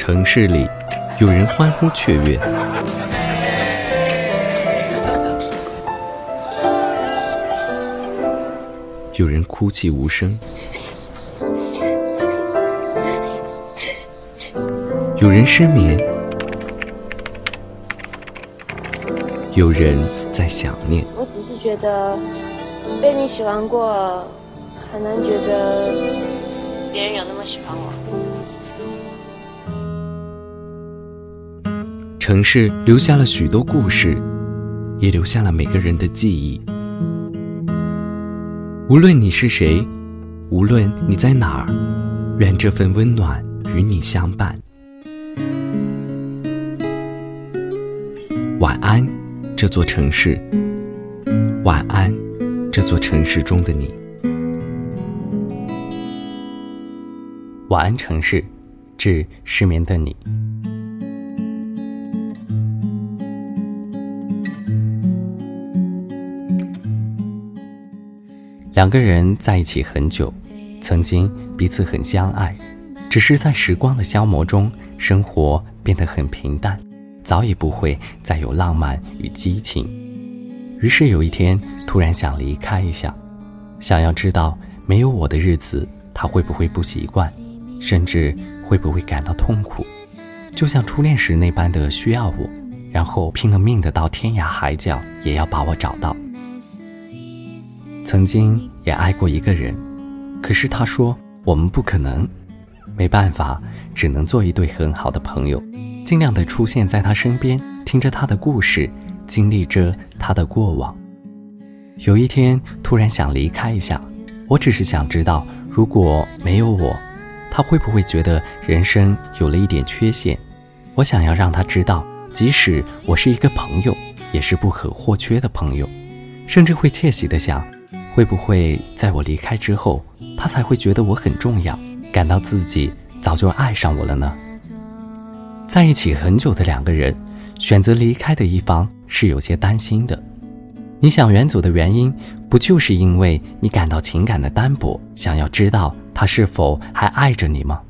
城市里，有人欢呼雀跃，有人哭泣无声，有人失眠，有人在想念。我只是觉得被你喜欢过，很难觉得别人有那么喜欢我。城市留下了许多故事，也留下了每个人的记忆。无论你是谁，无论你在哪儿，愿这份温暖与你相伴。晚安，这座城市。晚安，这座城市中的你。晚安，城市，致失眠的你。两个人在一起很久，曾经彼此很相爱，只是在时光的消磨中，生活变得很平淡，早已不会再有浪漫与激情。于是有一天，突然想离开一下，想要知道没有我的日子，他会不会不习惯，甚至会不会感到痛苦，就像初恋时那般的需要我，然后拼了命的到天涯海角也要把我找到。曾经也爱过一个人，可是他说我们不可能，没办法，只能做一对很好的朋友，尽量的出现在他身边，听着他的故事，经历着他的过往。有一天突然想离开一下，我只是想知道，如果没有我，他会不会觉得人生有了一点缺陷？我想要让他知道，即使我是一个朋友，也是不可或缺的朋友，甚至会窃喜的想。会不会在我离开之后，他才会觉得我很重要，感到自己早就爱上我了呢？在一起很久的两个人，选择离开的一方是有些担心的。你想远走的原因，不就是因为你感到情感的单薄，想要知道他是否还爱着你吗？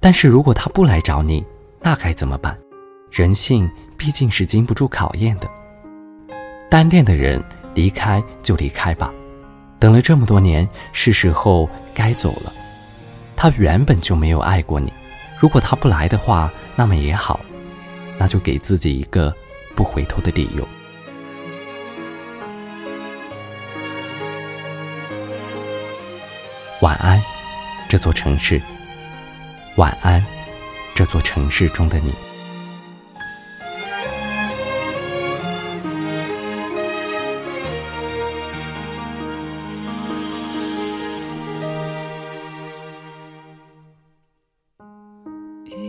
但是如果他不来找你，那该怎么办？人性毕竟是经不住考验的。单恋的人。离开就离开吧，等了这么多年，是时候该走了。他原本就没有爱过你，如果他不来的话，那么也好，那就给自己一个不回头的理由。晚安，这座城市。晚安，这座城市中的你。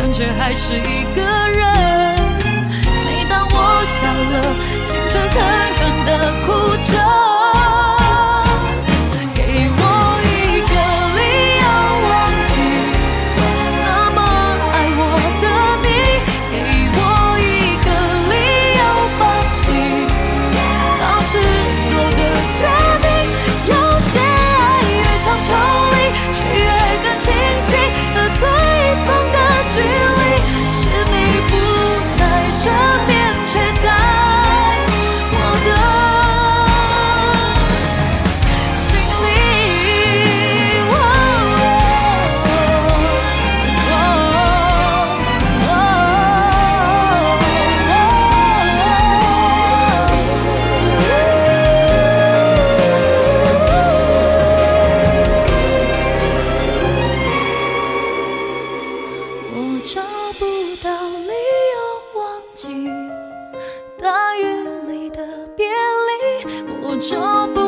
感觉还是一个人。每当我笑了心却狠狠的哭着。就不